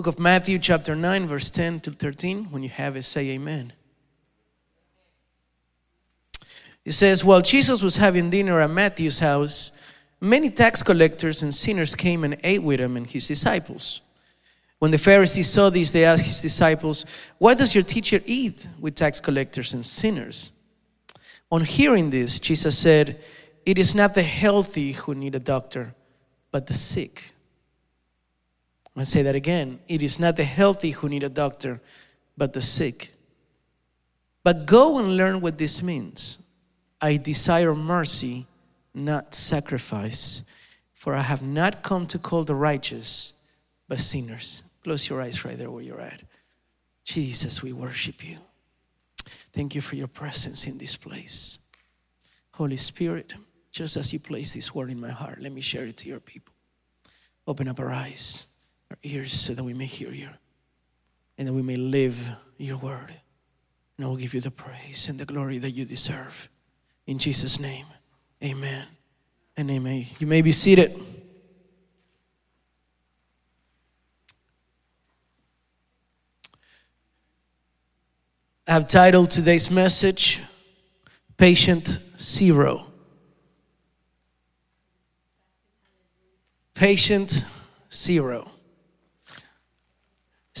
Book of Matthew, chapter 9, verse 10 to 13. When you have it, say amen. It says, While Jesus was having dinner at Matthew's house, many tax collectors and sinners came and ate with him and his disciples. When the Pharisees saw this, they asked his disciples, Why does your teacher eat with tax collectors and sinners? On hearing this, Jesus said, It is not the healthy who need a doctor, but the sick. I say that again. It is not the healthy who need a doctor, but the sick. But go and learn what this means. I desire mercy, not sacrifice, for I have not come to call the righteous, but sinners. Close your eyes right there where you're at. Jesus, we worship you. Thank you for your presence in this place. Holy Spirit, just as you place this word in my heart, let me share it to your people. Open up our eyes, our ears, so that we may hear you and that we may live your word. And I will give you the praise and the glory that you deserve. In Jesus' name, amen and amen. You may be seated. I have titled today's message Patient Zero. Patient Zero.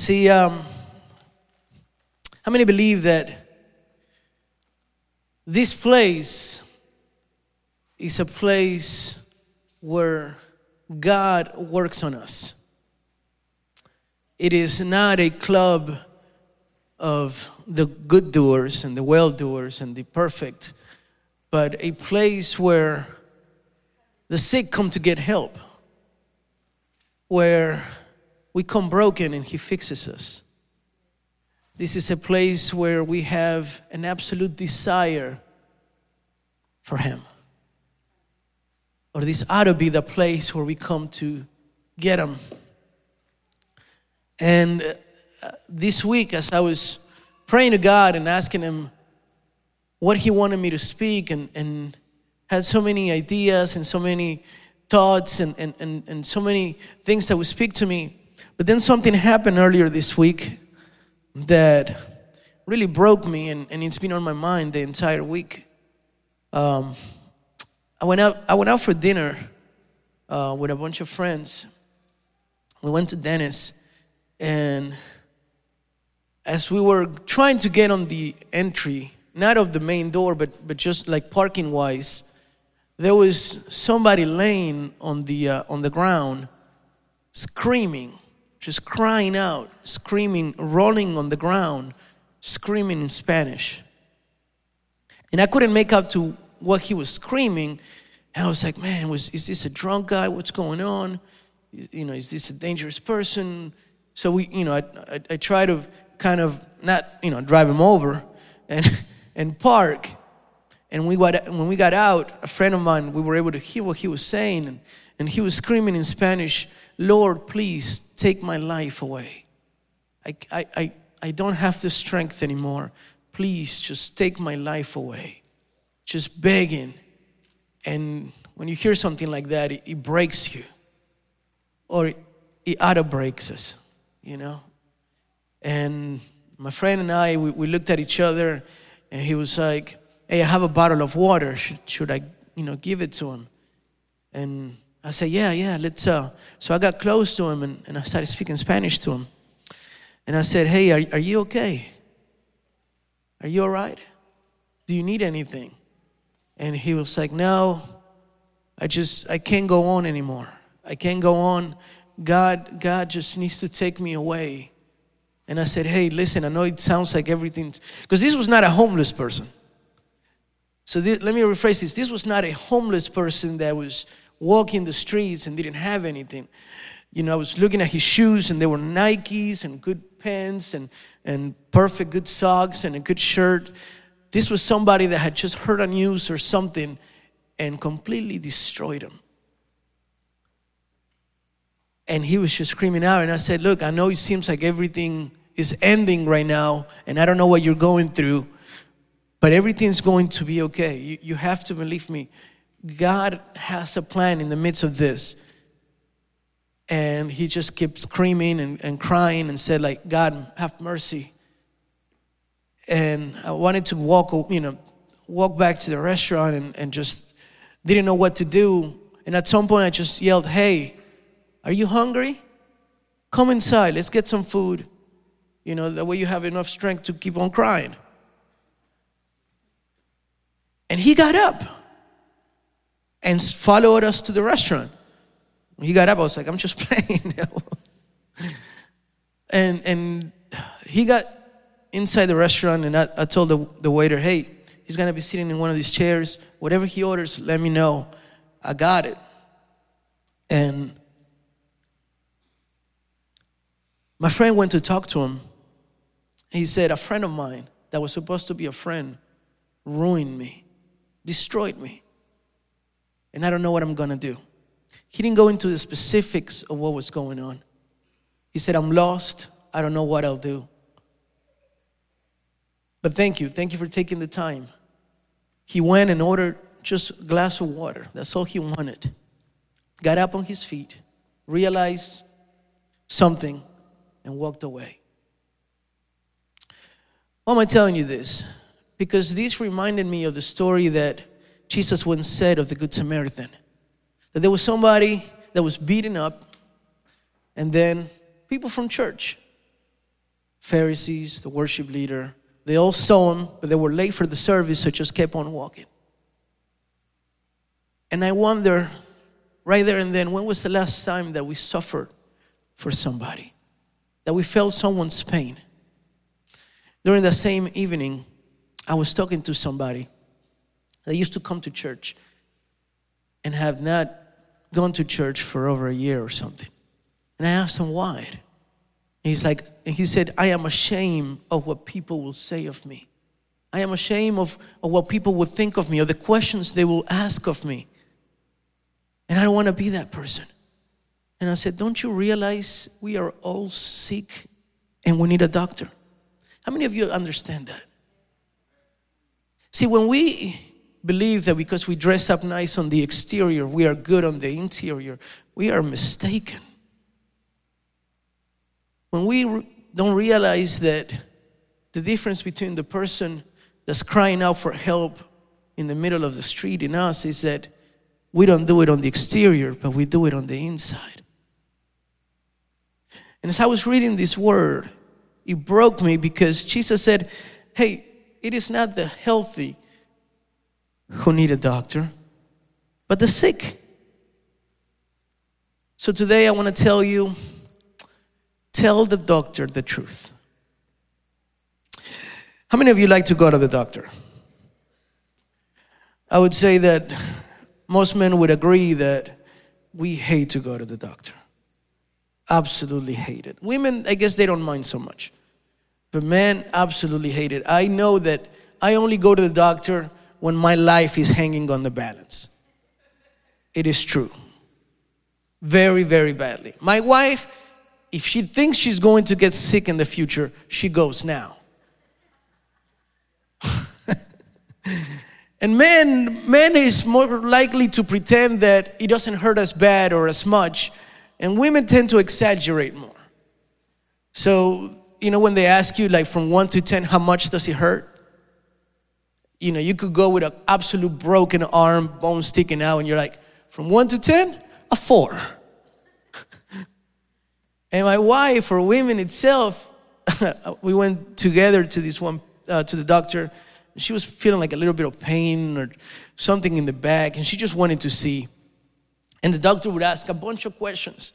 See, um, how many believe that this place is a place where God works on us? It is not a club of the good doers and the well doers and the perfect, but a place where the sick come to get help, where we come broken and He fixes us. This is a place where we have an absolute desire for Him. Or this ought to be the place where we come to get Him. And uh, this week, as I was praying to God and asking Him what He wanted me to speak, and, and had so many ideas and so many thoughts and, and, and, and so many things that would speak to me. But then something happened earlier this week that really broke me, and, and it's been on my mind the entire week. Um, I went out. I went out for dinner uh, with a bunch of friends. We went to Denny's, and as we were trying to get on the entry, not of the main door, but, but just like parking wise, there was somebody laying on the, uh, on the ground, screaming, just crying out, screaming, rolling on the ground, screaming in Spanish. And I couldn't make out to what he was screaming. And I was like, man, was, is this a drunk guy? What's going on? You know, is this a dangerous person? So we, you know, I, I, I try to kind of not, you know, drive him over and, and park. And we got, when we got out, a friend of mine, we were able to hear what he was saying. And, and he was screaming in Spanish, Lord, please take my life away. I, I, I, I don't have the strength anymore. Please just take my life away. Just begging. And when you hear something like that, it, it breaks you. Or it, it auto breaks us, you know? And my friend and I, we, we looked at each other and he was like, Hey, I have a bottle of water. Should, should I, you know, give it to him? And I said, Yeah, yeah, let's. Uh. So I got close to him and, and I started speaking Spanish to him. And I said, Hey, are, are you okay? Are you all right? Do you need anything? And he was like, No, I just, I can't go on anymore. I can't go on. God, God just needs to take me away. And I said, hey, listen, I know it sounds like everything, because this was not a homeless person. So this, let me rephrase this. This was not a homeless person that was walking the streets and didn't have anything. You know, I was looking at his shoes and they were Nikes and good pants and, and perfect good socks and a good shirt. This was somebody that had just heard a news or something and completely destroyed him. And he was just screaming out. And I said, Look, I know it seems like everything is ending right now, and I don't know what you're going through, but everything's going to be okay. You, you have to believe me. God has a plan in the midst of this. and he just kept screaming and, and crying and said like god have mercy. And i wanted to walk you know walk back to the restaurant and, and just didn't know what to do. And at some point i just yelled hey are you hungry? Come inside. Let's get some food. You know that way you have enough strength to keep on crying. And he got up and followed us to the restaurant he got up, I was like, I'm just playing. and and he got inside the restaurant, and I, I told the, the waiter, hey, he's gonna be sitting in one of these chairs. Whatever he orders, let me know. I got it. And my friend went to talk to him. He said, A friend of mine that was supposed to be a friend ruined me, destroyed me. And I don't know what I'm gonna do. He didn't go into the specifics of what was going on. He said, I'm lost. I don't know what I'll do. But thank you. Thank you for taking the time. He went and ordered just a glass of water. That's all he wanted. Got up on his feet, realized something, and walked away. Why am I telling you this? Because this reminded me of the story that Jesus once said of the Good Samaritan that there was somebody that was beaten up, and then people from church, Pharisees, the worship leader, they all saw him, but they were late for the service, so just kept on walking. And I wonder, right there and then, when was the last time that we suffered for somebody? That we felt someone's pain? During that same evening, I was talking to somebody that used to come to church and have not gone to church for over a year or something. And I asked him why. He's like, and he said, I am ashamed of what people will say of me. I am ashamed of, of what people will think of me, or the questions they will ask of me. And I don't want to be that person. And I said, Don't you realize we are all sick and we need a doctor? How many of you understand that? See, when we believe that because we dress up nice on the exterior, we are good on the interior. We are mistaken. When we don't realize that the difference between the person that's crying out for help in the middle of the street in us is that we don't do it on the exterior, but we do it on the inside. And as I was reading this word, it broke me because Jesus said, Hey, it is not the healthy who need a doctor, but the sick. So today I want to tell you tell the doctor the truth. How many of you like to go to the doctor? I would say that most men would agree that we hate to go to the doctor. Absolutely hate it. Women, I guess they don't mind so much. But men absolutely hate it. I know that I only go to the doctor when my life is hanging on the balance. It is true. Very, very badly. My wife, if she thinks she's going to get sick in the future, she goes now. and men, men is more likely to pretend that it doesn't hurt as bad or as much, and women tend to exaggerate more. So, you know, when they ask you, like from one to 10, how much does it hurt? You know, you could go with an absolute broken arm, bone sticking out, and you're like, from one to 10, a four. and my wife, or women itself, we went together to this one, uh, to the doctor. She was feeling like a little bit of pain or something in the back, and she just wanted to see. And the doctor would ask a bunch of questions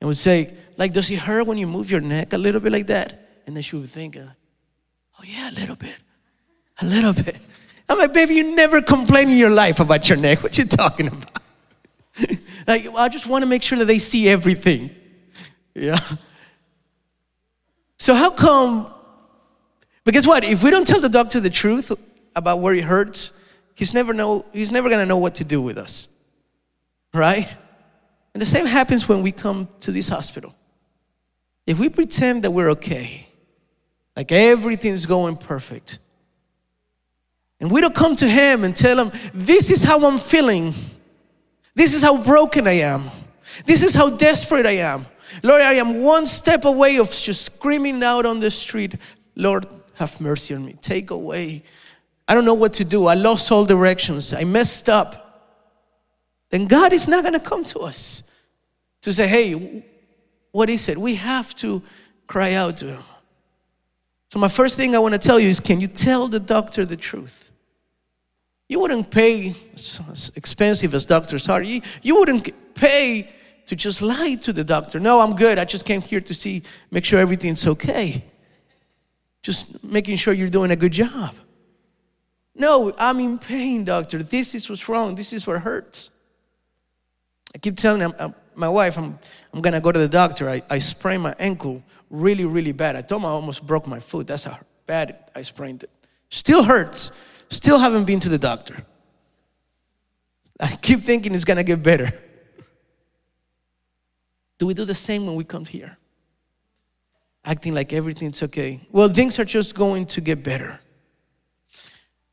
and would say, like, does it hurt when you move your neck a little bit like that? And then she would think, oh, yeah, a little bit. A little bit. I'm like, baby, you never complain in your life about your neck. What you talking about? like, well, I just want to make sure that they see everything. Yeah. So how come? Because what? If we don't tell the doctor the truth about where it hurts, he's never know. He's never gonna know what to do with us, right? And the same happens when we come to this hospital. If we pretend that we're okay, like everything's going perfect, and we don't come to Him and tell Him, This is how I'm feeling. This is how broken I am. This is how desperate I am. Lord, I am one step away of just screaming out on the street, Lord, have mercy on me. Take away. I don't know what to do. I lost all directions. I messed up. Then God is not going to come to us to say, hey, what is it? We have to cry out to Him. So, my first thing I want to tell you is can you tell the doctor the truth? You wouldn't pay, as expensive as doctors are, you, you wouldn't pay to just lie to the doctor. No, I'm good. I just came here to see, make sure everything's okay. Just making sure you're doing a good job. No, I'm in pain, doctor. This is what's wrong. This is what hurts. I keep telling my wife, I'm, I'm gonna go to the doctor. I, I sprained my ankle really, really bad. I told him I almost broke my foot. That's how bad I sprained it. Still hurts. Still haven't been to the doctor. I keep thinking it's gonna get better. Do we do the same when we come here? Acting like everything's okay. Well, things are just going to get better.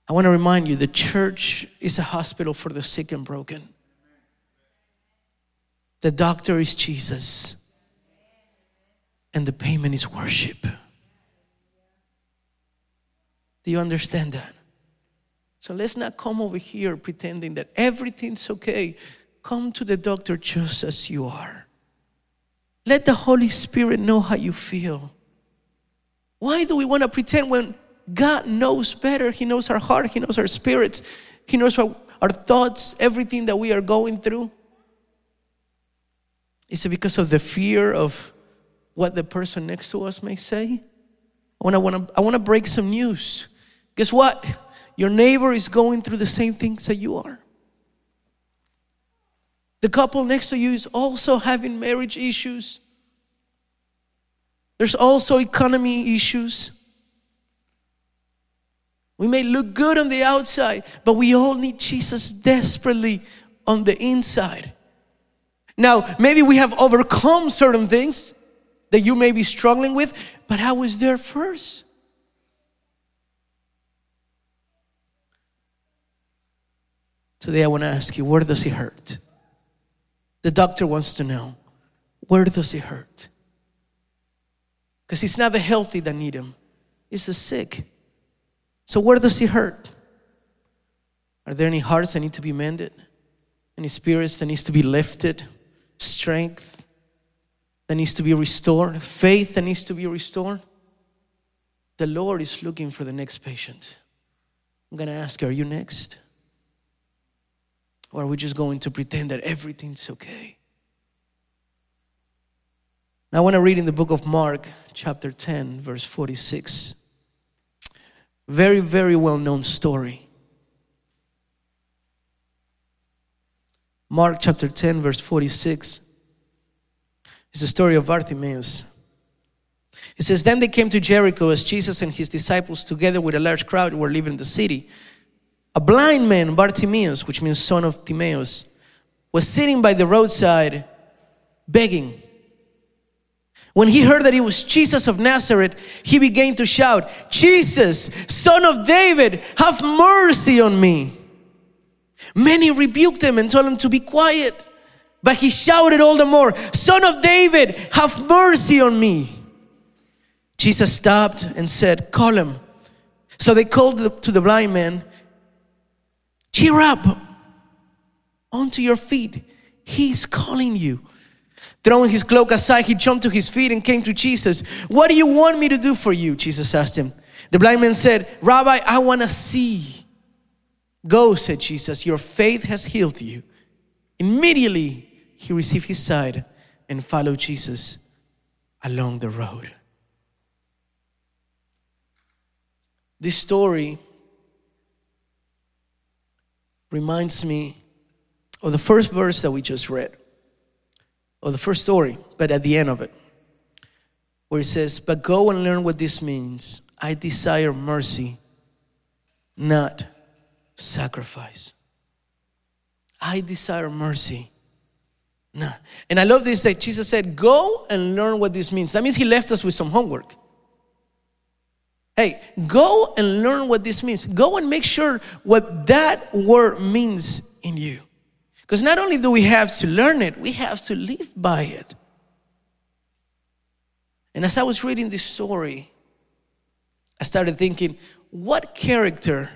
I want to remind you the church is a hospital for the sick and broken. The doctor is Jesus, and the payment is worship. Do you understand that? So let's not come over here pretending that everything's okay. Come to the doctor just as you are. Let the Holy Spirit know how you feel. Why do we want to pretend when God knows better? He knows our heart, He knows our spirits, He knows our, our thoughts, everything that we are going through. Is it because of the fear of what the person next to us may say? I want to, want to, I want to break some news. Guess what? Your neighbor is going through the same things that you are. The couple next to you is also having marriage issues. There's also economy issues. We may look good on the outside, but we all need Jesus desperately on the inside. Now, maybe we have overcome certain things that you may be struggling with, but I was there first. Today, I want to ask you where does it hurt? The doctor wants to know where does it hurt? Because it's not the healthy that need him, it's the sick. So, where does it hurt? Are there any hearts that need to be mended? Any spirits that needs to be lifted? Strength that needs to be restored? Faith that needs to be restored? The Lord is looking for the next patient. I'm going to ask, are you next? Or are we just going to pretend that everything's okay? Now, I want to read in the book of Mark, chapter 10, verse 46. Very, very well known story. Mark chapter 10, verse 46. It's the story of Bartimaeus. It says, Then they came to Jericho as Jesus and his disciples, together with a large crowd, were leaving the city. A blind man, Bartimaeus, which means son of Timaeus, was sitting by the roadside begging. When he heard that it was Jesus of Nazareth, he began to shout, Jesus, son of David, have mercy on me. Many rebuked him and told him to be quiet, but he shouted all the more, Son of David, have mercy on me. Jesus stopped and said, Call him. So they called to the blind man Cheer up. Onto your feet. He's calling you. Throwing his cloak aside, he jumped to his feet and came to Jesus. What do you want me to do for you? Jesus asked him. The blind man said, Rabbi, I want to see. Go, said Jesus, your faith has healed you. Immediately, he received his sight and followed Jesus along the road. This story reminds me of the first verse that we just read, or the first story, but at the end of it, where it says, But go and learn what this means. I desire mercy, not sacrifice. I desire mercy. No. And I love this that Jesus said, Go and learn what this means. That means He left us with some homework. Hey, go and learn what this means. Go and make sure what that word means in you. Because not only do we have to learn it, we have to live by it. And as I was reading this story, I started thinking, what character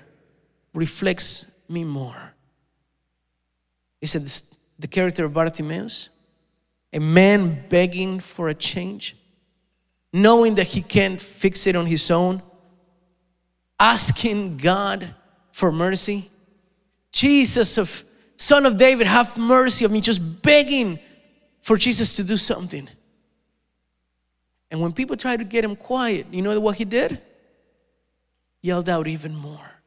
reflects me more? Is it the character of Bartimaeus? A man begging for a change, knowing that he can't fix it on his own, asking God for mercy. Jesus of Son of David, have mercy on me, just begging for Jesus to do something. And when people tried to get him quiet, you know what he did? Yelled out even more.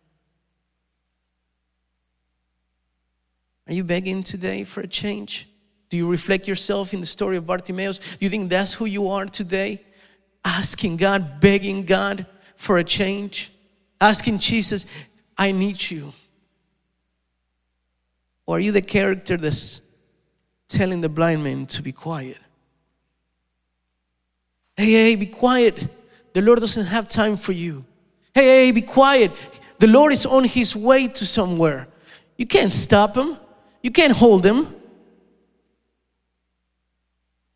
Are you begging today for a change? Do you reflect yourself in the story of Bartimaeus? Do you think that's who you are today? Asking God, begging God for a change, asking Jesus, I need you. Or are you the character that's telling the blind man to be quiet? Hey, hey, be quiet. The Lord doesn't have time for you. Hey, hey, be quiet. The Lord is on his way to somewhere. You can't stop him. You can't hold him.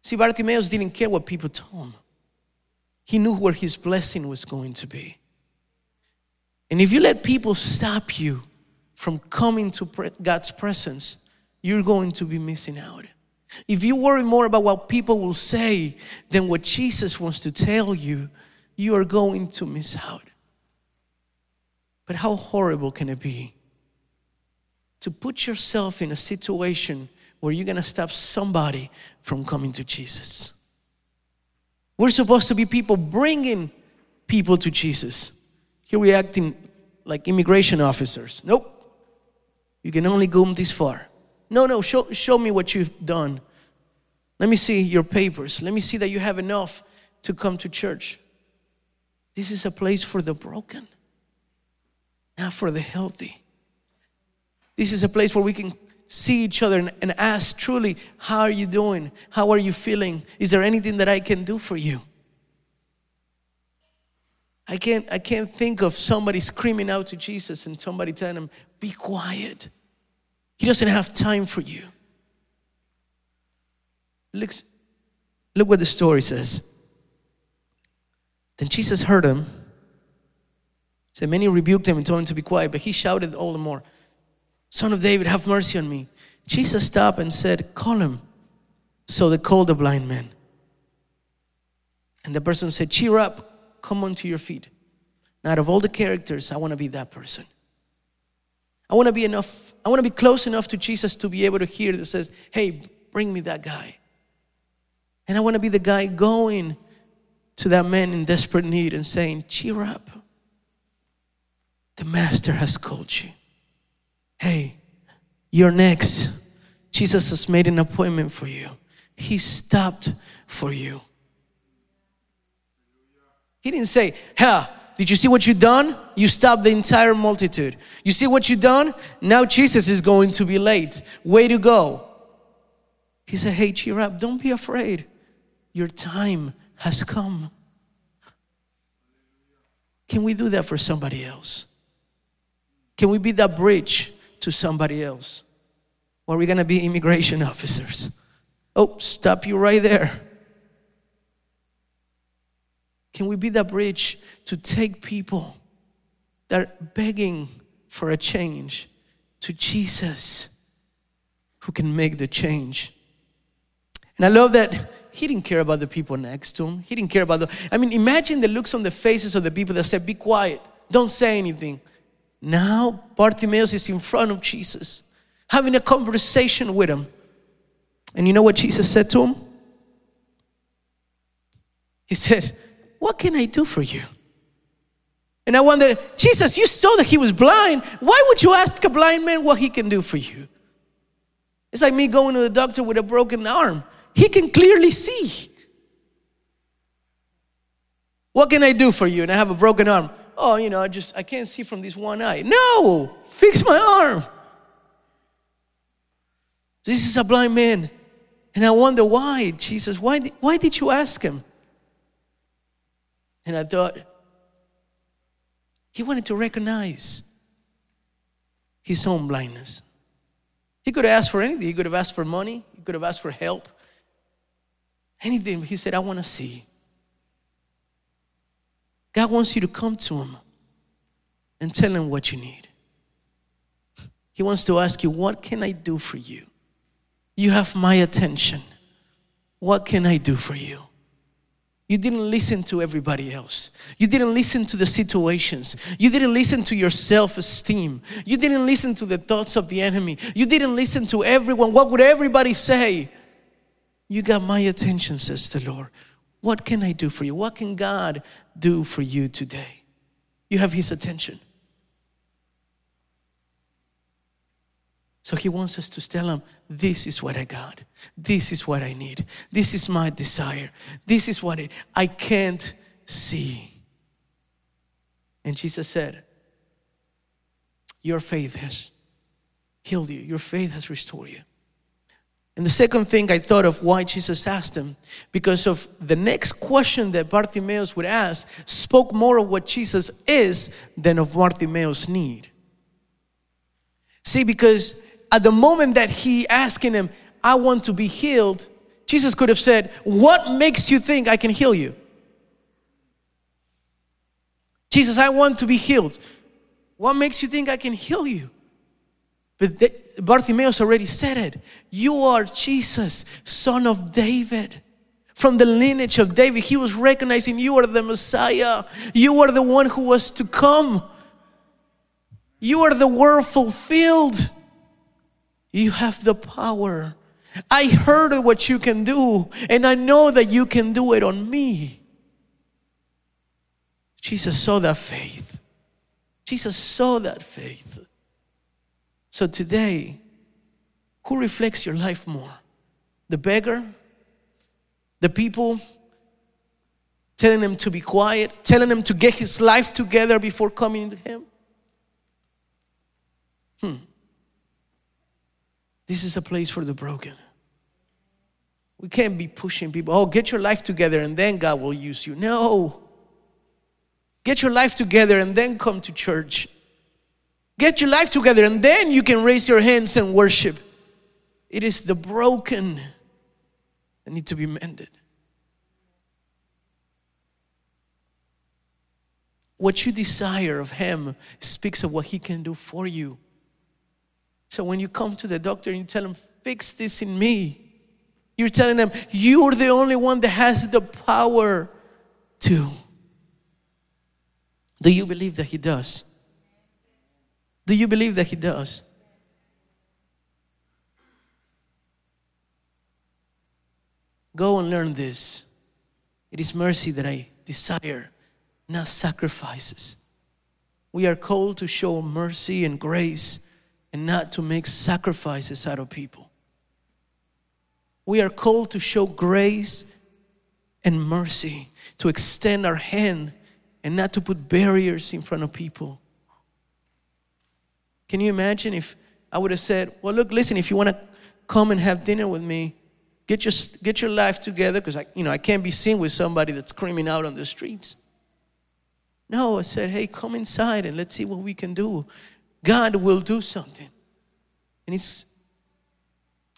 See, Bartimaeus didn't care what people told him. He knew where his blessing was going to be. And if you let people stop you from coming to God's presence, you're going to be missing out. If you worry more about what people will say than what Jesus wants to tell you, you are going to miss out. But how horrible can it be to put yourself in a situation where you're going to stop somebody from coming to Jesus. We're supposed to be people bringing people to Jesus. Here we acting like immigration officers. Nope. You can only go this far. No, no, show, show me what you've done. Let me see your papers. Let me see that you have enough to come to church. This is a place for the broken, not for the healthy. This is a place where we can see each other and, and ask truly, How are you doing? How are you feeling? Is there anything that I can do for you? I can't, I can't think of somebody screaming out to Jesus and somebody telling him, Be quiet. He doesn't have time for you. Look, look what the story says. Then Jesus heard him. Said many rebuked him and told him to be quiet, but he shouted all the more, Son of David, have mercy on me. Jesus stopped and said, Call him. So they called the blind man. And the person said, Cheer up, come onto your feet. Now, out of all the characters, I want to be that person. I want to be enough, I want to be close enough to Jesus to be able to hear that says, Hey, bring me that guy. And I want to be the guy going to that man in desperate need and saying, Cheer up. The master has called you. Hey, you're next. Jesus has made an appointment for you. He stopped for you. He didn't say, "Ha, did you see what you done? You stopped the entire multitude. You see what you done? Now Jesus is going to be late. Way to go." He said, "Hey, cheer up. Don't be afraid. Your time has come." Can we do that for somebody else? Can we be that bridge to somebody else? Or are we going to be immigration officers? Oh, stop you right there. Can we be that bridge to take people that are begging for a change to Jesus who can make the change? And I love that he didn't care about the people next to him. He didn't care about the. I mean, imagine the looks on the faces of the people that said, Be quiet, don't say anything. Now Bartimaeus is in front of Jesus, having a conversation with him. And you know what Jesus said to him? He said, What can I do for you? And I wonder, Jesus, you saw that he was blind. Why would you ask a blind man what he can do for you? It's like me going to the doctor with a broken arm. He can clearly see. What can I do for you? And I have a broken arm oh, you know, I just, I can't see from this one eye. No, fix my arm. This is a blind man. And I wonder why, Jesus, why, why did you ask him? And I thought, he wanted to recognize his own blindness. He could have asked for anything. He could have asked for money. He could have asked for help. Anything. He said, I want to see. God wants you to come to Him and tell Him what you need. He wants to ask you, What can I do for you? You have my attention. What can I do for you? You didn't listen to everybody else. You didn't listen to the situations. You didn't listen to your self esteem. You didn't listen to the thoughts of the enemy. You didn't listen to everyone. What would everybody say? You got my attention, says the Lord. What can I do for you? What can God do for you today? You have His attention. So He wants us to tell Him, This is what I got. This is what I need. This is my desire. This is what I can't see. And Jesus said, Your faith has healed you, your faith has restored you. And the second thing I thought of why Jesus asked him, because of the next question that Bartimaeus would ask, spoke more of what Jesus is than of Bartimaeus' need. See, because at the moment that he asking him, I want to be healed, Jesus could have said, What makes you think I can heal you? Jesus, I want to be healed. What makes you think I can heal you? But the, Bartimaeus already said it. You are Jesus, son of David. From the lineage of David, he was recognizing you are the Messiah. You are the one who was to come. You are the word fulfilled. You have the power. I heard what you can do, and I know that you can do it on me. Jesus saw that faith. Jesus saw that faith. So today, who reflects your life more? The beggar? The people telling him to be quiet, telling him to get his life together before coming to him? Hmm. This is a place for the broken. We can't be pushing people, oh, get your life together and then God will use you. No. Get your life together and then come to church. Get your life together and then you can raise your hands and worship. It is the broken that need to be mended. What you desire of Him speaks of what He can do for you. So when you come to the doctor and you tell him, fix this in me, you're telling them, you're the only one that has the power to. Do you believe that He does? Do you believe that He does? Go and learn this. It is mercy that I desire, not sacrifices. We are called to show mercy and grace and not to make sacrifices out of people. We are called to show grace and mercy, to extend our hand and not to put barriers in front of people. Can you imagine if I would have said, Well, look, listen, if you want to come and have dinner with me, get your, get your life together because I, you know, I can't be seen with somebody that's screaming out on the streets. No, I said, Hey, come inside and let's see what we can do. God will do something. And it's,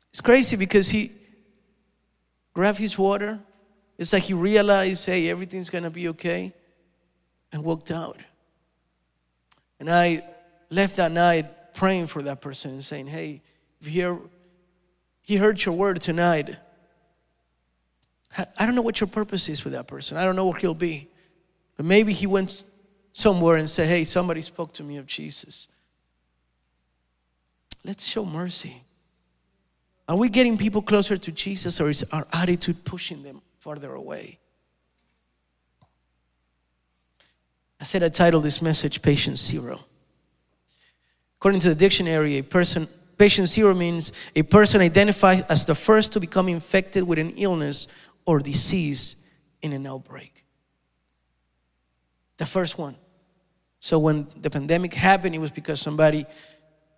it's crazy because he grabbed his water. It's like he realized, hey, everything's gonna be okay, and walked out. And I left that night praying for that person and saying, hey, if he, hear, he heard your word tonight, I don't know what your purpose is with that person. I don't know where he'll be. But maybe he went somewhere and said, hey, somebody spoke to me of Jesus. Let's show mercy. Are we getting people closer to Jesus or is our attitude pushing them farther away? I said I titled this message Patient Zero. According to the dictionary, a person patient zero means a person identified as the first to become infected with an illness or disease in an outbreak. The first one. So when the pandemic happened, it was because somebody,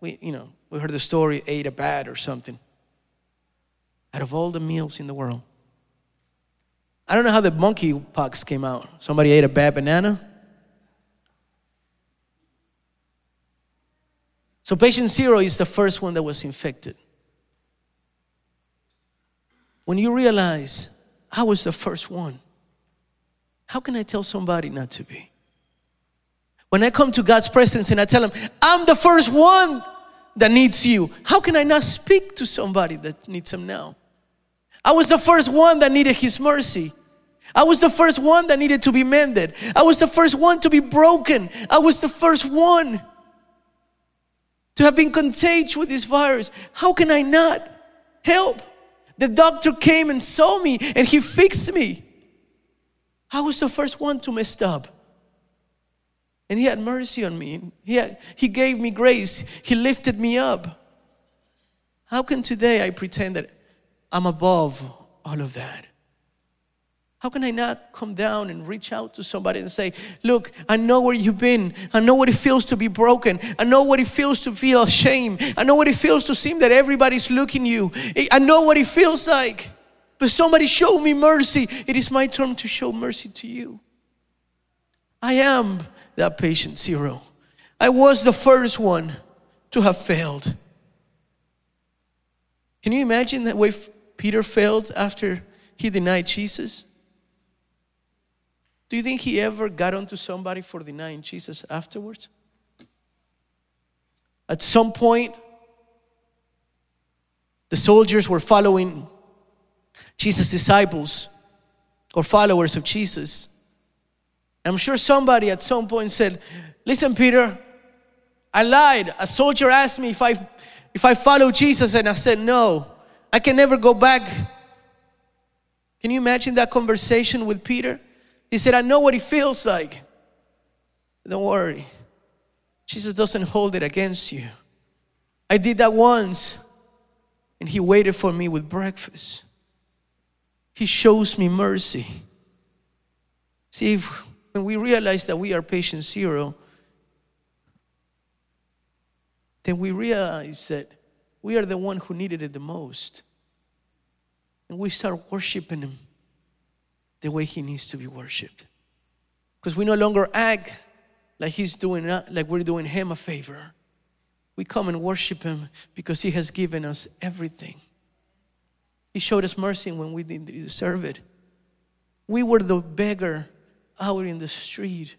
we, you know, we heard the story, ate a bat or something. Out of all the meals in the world. I don't know how the monkey pox came out. Somebody ate a bad banana. So patient zero is the first one that was infected. When you realize I was the first one, how can I tell somebody not to be? When I come to God's presence and I tell him, I'm the first one that needs you, how can I not speak to somebody that needs him now? I was the first one that needed his mercy. I was the first one that needed to be mended. I was the first one to be broken. I was the first one to have been contagious with this virus. How can I not help? The doctor came and saw me and he fixed me. I was the first one to mess up. And he had mercy on me. He, had, he gave me grace. He lifted me up. How can today I pretend that I'm above all of that? How can I not come down and reach out to somebody and say, Look, I know where you've been. I know what it feels to be broken. I know what it feels to feel shame. I know what it feels to seem that everybody's looking you. I know what it feels like. But somebody show me mercy. It is my turn to show mercy to you. I am that patient zero. I was the first one to have failed. Can you imagine that way Peter failed after he denied Jesus? Do you think he ever got onto somebody for denying Jesus afterwards? At some point, the soldiers were following Jesus' disciples or followers of Jesus. I'm sure somebody at some point said, Listen, Peter, I lied. A soldier asked me if I if I follow Jesus, and I said no. I can never go back. Can you imagine that conversation with Peter? He said, I know what it feels like. Don't worry. Jesus doesn't hold it against you. I did that once, and He waited for me with breakfast. He shows me mercy. See, if, when we realize that we are patient zero, then we realize that we are the one who needed it the most. And we start worshiping Him the way he needs to be worshiped. Because we no longer act like he's doing uh, like we're doing him a favor. We come and worship him because he has given us everything. He showed us mercy when we didn't deserve it. We were the beggar out in the street,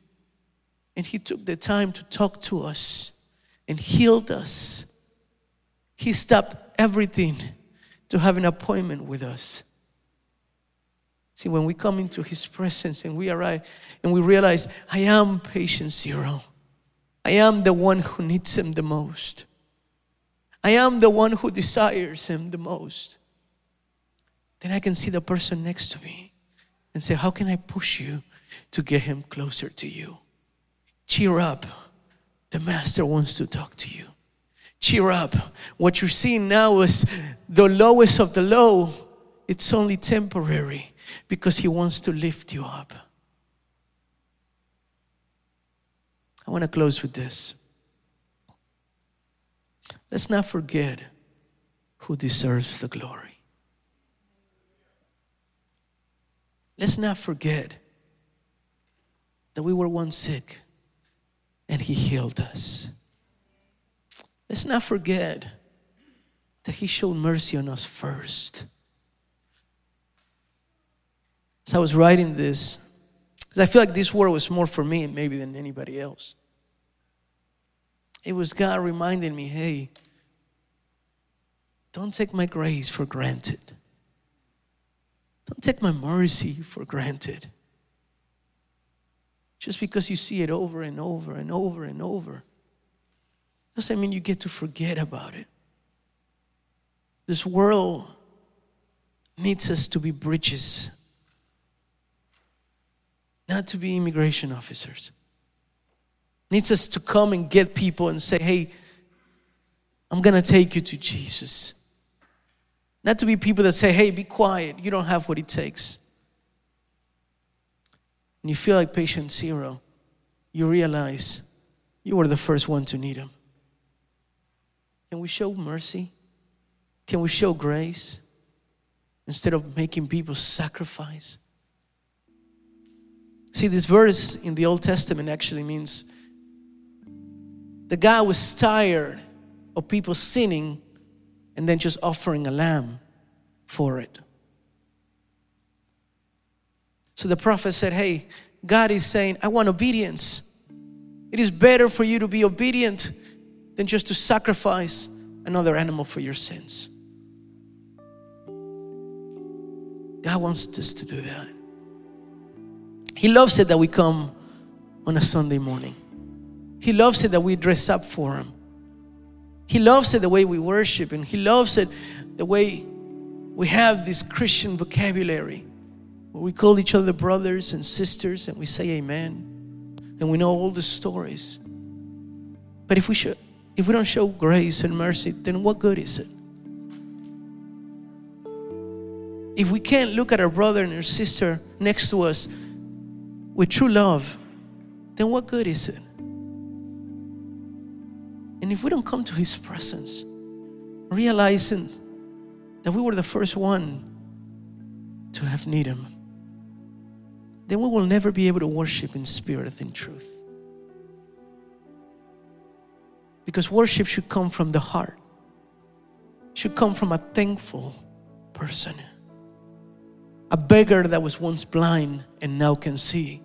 and he took the time to talk to us and healed us. He stopped everything to have an appointment with us. See, when we come into His presence and we arrive and we realize, I am patient zero, I am the one who needs Him the most, I am the one who desires Him the most, then I can see the person next to me and say, How can I push you to get Him closer to you? Cheer up. The Master wants to talk to you. Cheer up. What you're seeing now is the lowest of the low. It's only temporary because He wants to lift you up. I want to close with this. Let's not forget who deserves the glory. Let's not forget that we were once sick and He healed us. Let's not forget that He showed mercy on us first. As I was writing this, because I feel like this word was more for me maybe than anybody else. It was God reminding me, hey, don't take my grace for granted. Don't take my mercy for granted. Just because you see it over and over and over and over doesn't mean you get to forget about it. This world needs us to be bridges not to be immigration officers. Needs us to come and get people and say, hey, I'm going to take you to Jesus. Not to be people that say, hey, be quiet, you don't have what it takes. And you feel like patient zero, you realize you were the first one to need him. Can we show mercy? Can we show grace instead of making people sacrifice? See, this verse in the Old Testament actually means the guy was tired of people sinning and then just offering a lamb for it. So the prophet said, Hey, God is saying, I want obedience. It is better for you to be obedient than just to sacrifice another animal for your sins. God wants us to do that. He loves it that we come on a Sunday morning. He loves it that we dress up for Him. He loves it the way we worship, and He loves it the way we have this Christian vocabulary where we call each other brothers and sisters and we say amen and we know all the stories. But if we show, if we don't show grace and mercy, then what good is it? If we can't look at our brother and our sister next to us with true love, then what good is it? And if we don't come to His presence, realizing that we were the first one to have need Him, then we will never be able to worship in spirit and truth. Because worship should come from the heart, should come from a thankful person, a beggar that was once blind and now can see.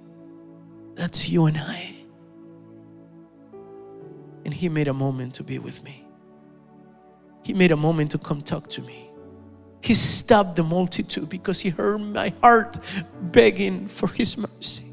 That's you and I. And He made a moment to be with me. He made a moment to come talk to me. He stopped the multitude because He heard my heart begging for His mercy.